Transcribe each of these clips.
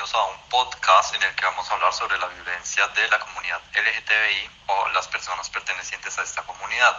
bienvenidos a un podcast en el que vamos a hablar sobre la violencia de la comunidad LGTBI o las personas pertenecientes a esta comunidad.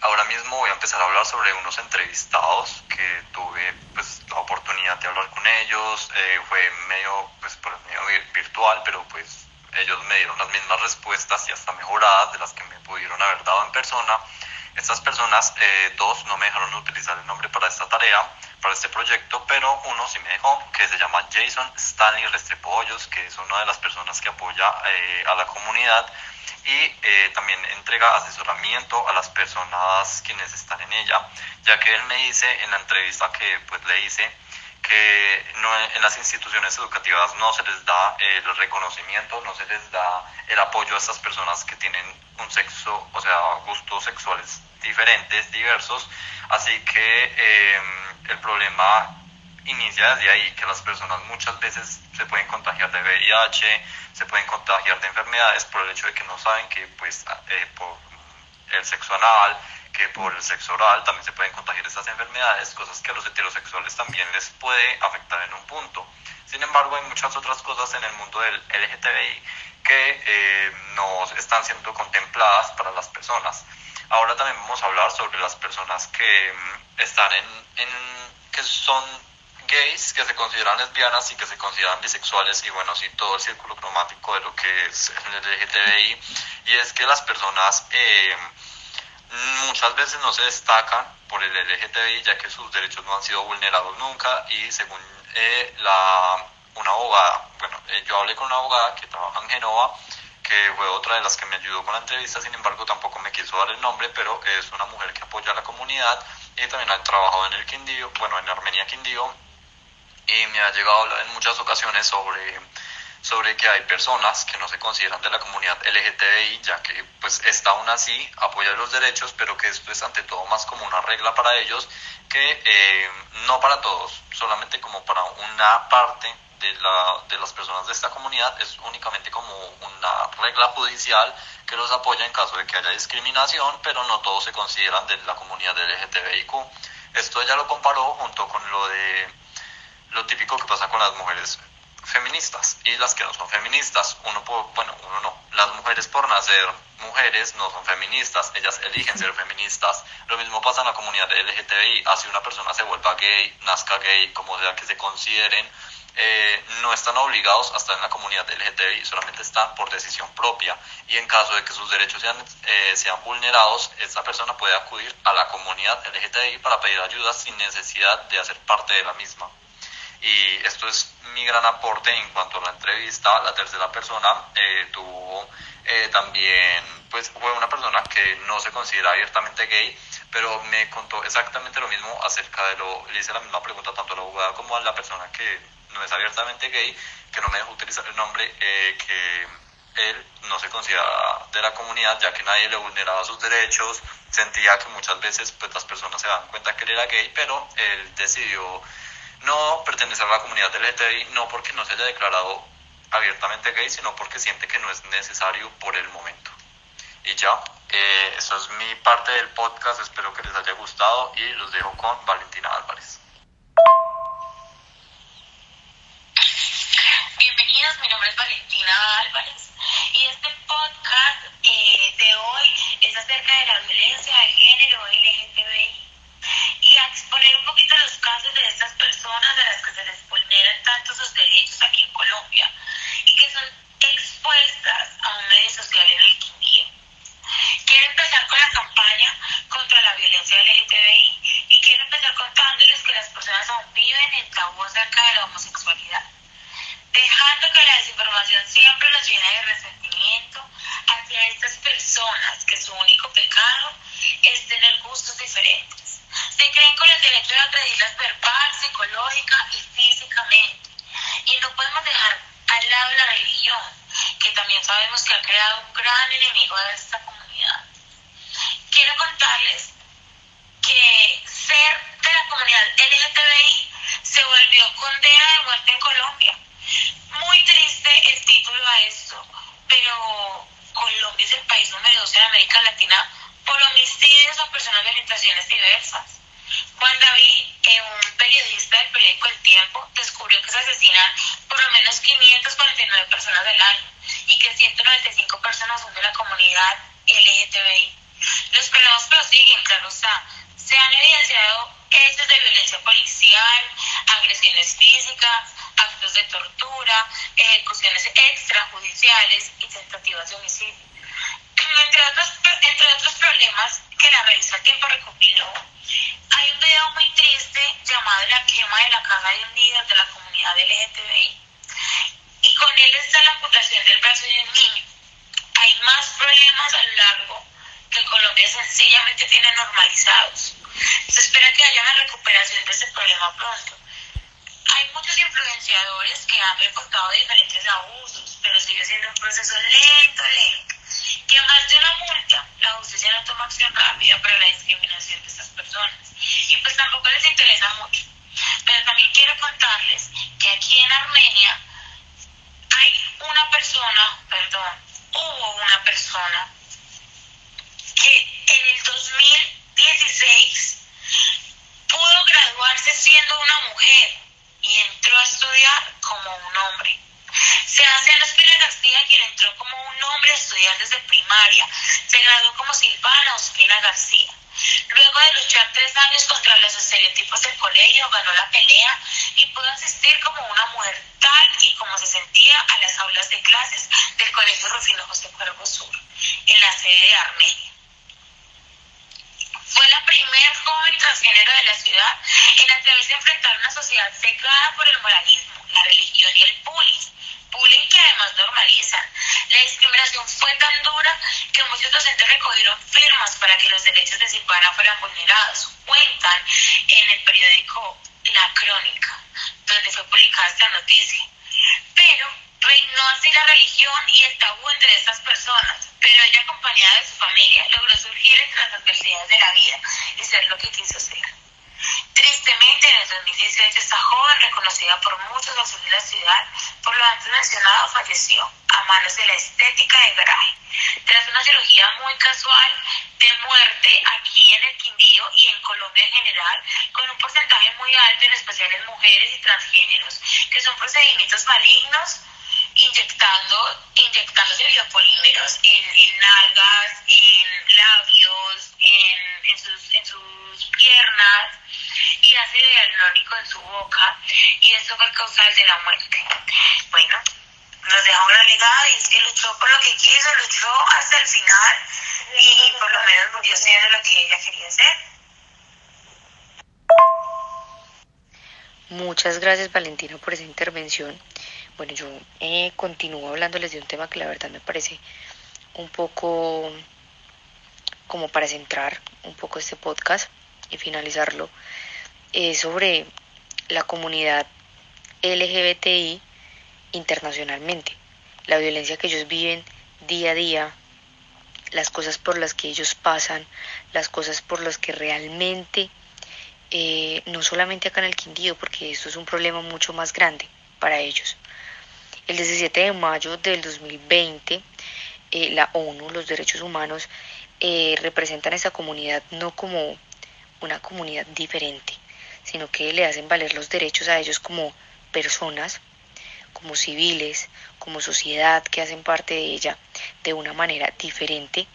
Ahora mismo voy a empezar a hablar sobre unos entrevistados que tuve pues, la oportunidad de hablar con ellos, eh, fue medio, pues, por medio virtual, pero pues ellos me dieron las mismas respuestas y hasta mejoradas de las que me pudieron haber dado en persona. Estas personas, eh, dos, no me dejaron utilizar el nombre para esta tarea, para este proyecto, pero uno sí me dejó, que se llama Jason Stanley Restrepo Hoyos, que es una de las personas que apoya eh, a la comunidad y eh, también entrega asesoramiento a las personas quienes están en ella, ya que él me dice en la entrevista que pues le hice que no, en las instituciones educativas no se les da el reconocimiento, no se les da el apoyo a estas personas que tienen un sexo, o sea, gustos sexuales diferentes, diversos, así que em, el problema inicia desde ahí, que las personas muchas veces se pueden contagiar de VIH, se pueden contagiar de enfermedades por el hecho de que no saben que pues eh, por el sexo anal, que por el sexo oral también se pueden contagiar estas enfermedades, cosas que a los heterosexuales también les puede afectar en un punto. Sin embargo, hay muchas otras cosas en el mundo del LGTBI que eh, no están siendo contempladas para las personas. Ahora también vamos a hablar sobre las personas que mm, están en, en que son gays, que se consideran lesbianas y que se consideran bisexuales y bueno, sí, todo el círculo cromático de lo que es el LGTBI. Y es que las personas eh, muchas veces no se destacan por el LGTBI ya que sus derechos no han sido vulnerados nunca. Y según eh, la, una abogada, bueno, eh, yo hablé con una abogada que trabaja en Genova, que fue otra de las que me ayudó con la entrevista, sin embargo tampoco me quiso dar el nombre, pero es una mujer que apoya a la comunidad y también ha trabajado en el Quindío, bueno, en Armenia Quindío, y me ha llegado a hablar en muchas ocasiones sobre sobre que hay personas que no se consideran de la comunidad LGTBI, ya que pues está aún así, apoya los derechos, pero que esto es ante todo más como una regla para ellos, que eh, no para todos, solamente como para una parte de, la, de las personas de esta comunidad, es únicamente como una regla judicial que los apoya en caso de que haya discriminación, pero no todos se consideran de la comunidad LGTBIQ. Esto ella lo comparó junto con lo de lo típico que pasa con las mujeres feministas y las que no son feministas. Uno, bueno, uno no. Las mujeres por nacer mujeres no son feministas, ellas eligen ser feministas. Lo mismo pasa en la comunidad LGTBI. Así una persona se vuelva gay, nazca gay, como sea que se consideren, eh, no están obligados a estar en la comunidad LGTBI, solamente están por decisión propia. Y en caso de que sus derechos sean, eh, sean vulnerados, esta persona puede acudir a la comunidad LGTBI para pedir ayuda sin necesidad de hacer parte de la misma. Y esto es mi gran aporte en cuanto a la entrevista. La tercera persona eh, tuvo eh, también, pues fue una persona que no se considera abiertamente gay, pero me contó exactamente lo mismo acerca de lo, le hice la misma pregunta tanto a la abogada como a la persona que no es abiertamente gay, que no me dejó utilizar el nombre, eh, que él no se consideraba de la comunidad ya que nadie le vulneraba sus derechos, sentía que muchas veces pues las personas se dan cuenta que él era gay, pero él decidió no pertenecer a la comunidad LGTBI, no porque no se haya declarado abiertamente gay, sino porque siente que no es necesario por el momento. Y ya, eh, eso es mi parte del podcast, espero que les haya gustado y los dejo con Valentina Álvarez. Bienvenidos, mi nombre es Valentina Álvarez y este podcast eh, de hoy es acerca de la violencia de género LGTBI y a exponer un poquito los casos de estas personas de las que se les vulneran tanto sus derechos aquí en Colombia y que son expuestas a un medio social en el Quindío. Quiero empezar con la campaña contra la violencia LGTBI y quiero empezar contándoles que las en tabú acerca de la homosexualidad, dejando que la desinformación siempre los llene de resentimiento hacia estas personas que su único pecado es tener gustos diferentes se creen con el derecho de agredirlas verbal, psicológica y físicamente. Y no podemos dejar al lado la religión, que también sabemos que ha creado un gran enemigo de esta comunidad. Quiero contarles que ser de la comunidad LGTBI se volvió condena de muerte en Colombia. Muy triste el título a esto, pero Colombia es el país número 12 de América Latina por homicidios a personas de orientaciones diversas. Juan David, un periodista del periódico El Tiempo, descubrió que se asesinan por lo menos 549 personas al año y que 195 personas son de la comunidad LGTBI. Los problemas prosiguen, claro está. Se han evidenciado hechos de violencia policial, agresiones físicas, actos de tortura, ejecuciones extrajudiciales y tentativas de homicidio. Entre otros, entre otros problemas que la revista Tiempo recopiló, hay un video muy triste llamado La quema de la caja de un líder de la comunidad LGTBI. Y con él está la amputación del brazo de un niño. Hay más problemas a lo largo que Colombia sencillamente tiene normalizados. Se espera que haya una recuperación de este problema pronto. Hay muchos influenciadores que han reportado diferentes abusos, pero sigue siendo un proceso lento, lento. Que más de una multa, la justicia no toma acción rápida para la discriminación de estas personas. Y pues tampoco les interesa mucho. Pero también quiero contarles que aquí en Armenia hay una persona, perdón, hubo una persona que en el 2016 pudo graduarse siendo una mujer y entró a estudiar como un hombre. Sebastián Espina García, quien entró como un hombre a estudiar desde primaria, se graduó como Silvana Ospina García. Luego de luchar tres años contra los estereotipos del colegio, ganó la pelea y pudo asistir como una mujer tal y como se sentía a las aulas de clases del Colegio Rufino José Cuervo Sur, en la sede de Armenia. Fue la primer joven transgénero de la ciudad en atreverse a enfrentar una sociedad cegada por el moralismo, la religión y el bullying bullying que además normalizan. La discriminación fue tan dura que muchos docentes recogieron firmas para que los derechos de Silvana fueran vulnerados. Cuentan en el periódico La Crónica, donde fue publicada esta noticia. Pero reinó así la religión y el tabú entre estas personas, pero ella acompañada de su familia logró surgir entre las adversidades de la vida y ser lo que quiso ser. Tristemente, en el 2018, esta joven, reconocida por muchos de la ciudad, por lo antes mencionado, falleció a manos de la estética de Garay, tras una cirugía muy casual de muerte aquí en el Quindío y en Colombia en general, con un porcentaje muy alto, en especial en mujeres y transgéneros, que son procedimientos malignos inyectando, inyectándose biopolímeros en, en nalgas, en labios, en, en, sus, en sus piernas y ácido hialurónico en su boca y eso fue causal de la muerte. Bueno, nos dejó una legado y es que luchó por lo que quiso, luchó hasta el final y por lo menos murió siendo lo que ella quería ser. Muchas gracias Valentina por esa intervención. Bueno, yo eh, continúo hablándoles de un tema que la verdad me parece un poco como para centrar un poco este podcast y finalizarlo, es sobre la comunidad LGBTI internacionalmente, la violencia que ellos viven día a día, las cosas por las que ellos pasan, las cosas por las que realmente, eh, no solamente acá en el Quindío, porque esto es un problema mucho más grande para ellos, el 17 de mayo del 2020, eh, la ONU, los derechos humanos, eh, representan a esa comunidad no como una comunidad diferente, sino que le hacen valer los derechos a ellos como personas, como civiles, como sociedad que hacen parte de ella de una manera diferente,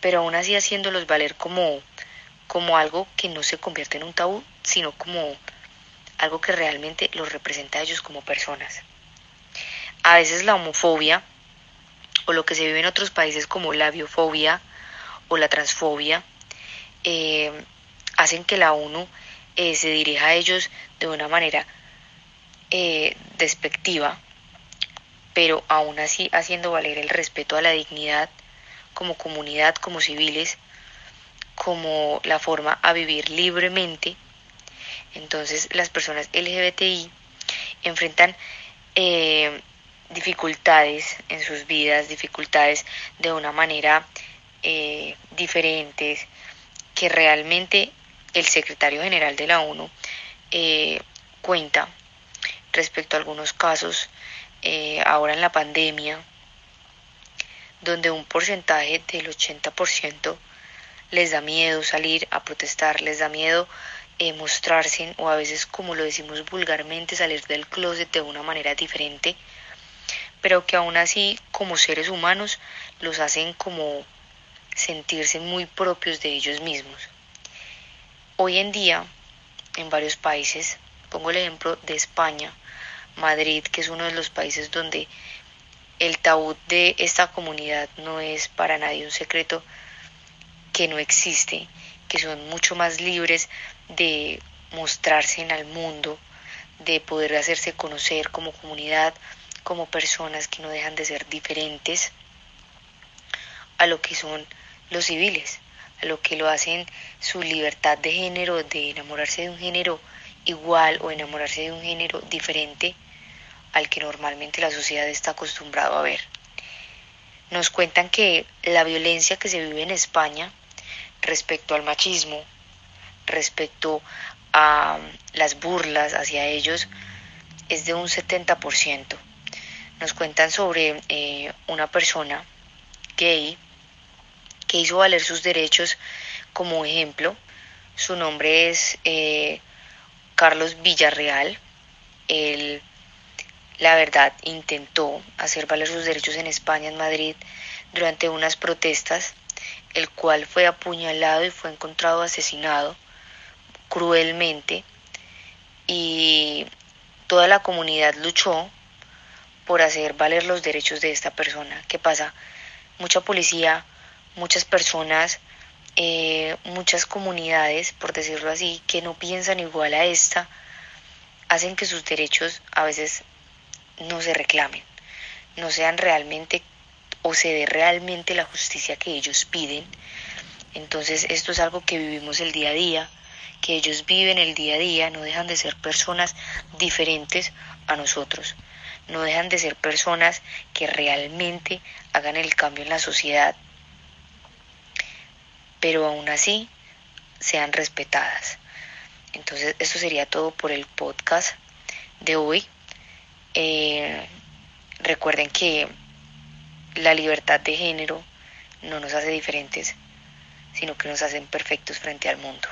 pero aún así haciéndolos valer como, como algo que no se convierte en un tabú, sino como algo que realmente los representa a ellos como personas. A veces la homofobia o lo que se vive en otros países como la biofobia o la transfobia eh, hacen que la ONU eh, se dirija a ellos de una manera eh, despectiva, pero aún así haciendo valer el respeto a la dignidad como comunidad, como civiles, como la forma a vivir libremente. Entonces las personas LGBTI enfrentan dificultades en sus vidas, dificultades de una manera eh, diferentes, que realmente el secretario general de la ONU eh, cuenta respecto a algunos casos eh, ahora en la pandemia, donde un porcentaje del 80% les da miedo salir a protestar, les da miedo eh, mostrarse o a veces, como lo decimos vulgarmente, salir del closet de una manera diferente, pero que aún así como seres humanos los hacen como sentirse muy propios de ellos mismos. Hoy en día, en varios países, pongo el ejemplo de España, Madrid, que es uno de los países donde el tabú de esta comunidad no es para nadie un secreto que no existe, que son mucho más libres de mostrarse en el mundo, de poder hacerse conocer como comunidad, como personas que no dejan de ser diferentes a lo que son los civiles, lo que lo hacen su libertad de género, de enamorarse de un género igual o enamorarse de un género diferente al que normalmente la sociedad está acostumbrado a ver. Nos cuentan que la violencia que se vive en España respecto al machismo, respecto a las burlas hacia ellos, es de un 70%. Nos cuentan sobre eh, una persona gay que hizo valer sus derechos como ejemplo. Su nombre es eh, Carlos Villarreal. Él, la verdad, intentó hacer valer sus derechos en España, en Madrid, durante unas protestas, el cual fue apuñalado y fue encontrado asesinado cruelmente. Y toda la comunidad luchó por hacer valer los derechos de esta persona. ¿Qué pasa? Mucha policía muchas personas, eh, muchas comunidades, por decirlo así, que no piensan igual a esta, hacen que sus derechos a veces no se reclamen, no sean realmente o se dé realmente la justicia que ellos piden. Entonces esto es algo que vivimos el día a día, que ellos viven el día a día, no dejan de ser personas diferentes a nosotros, no dejan de ser personas que realmente hagan el cambio en la sociedad pero aún así sean respetadas. Entonces, esto sería todo por el podcast de hoy. Eh, recuerden que la libertad de género no nos hace diferentes, sino que nos hacen perfectos frente al mundo.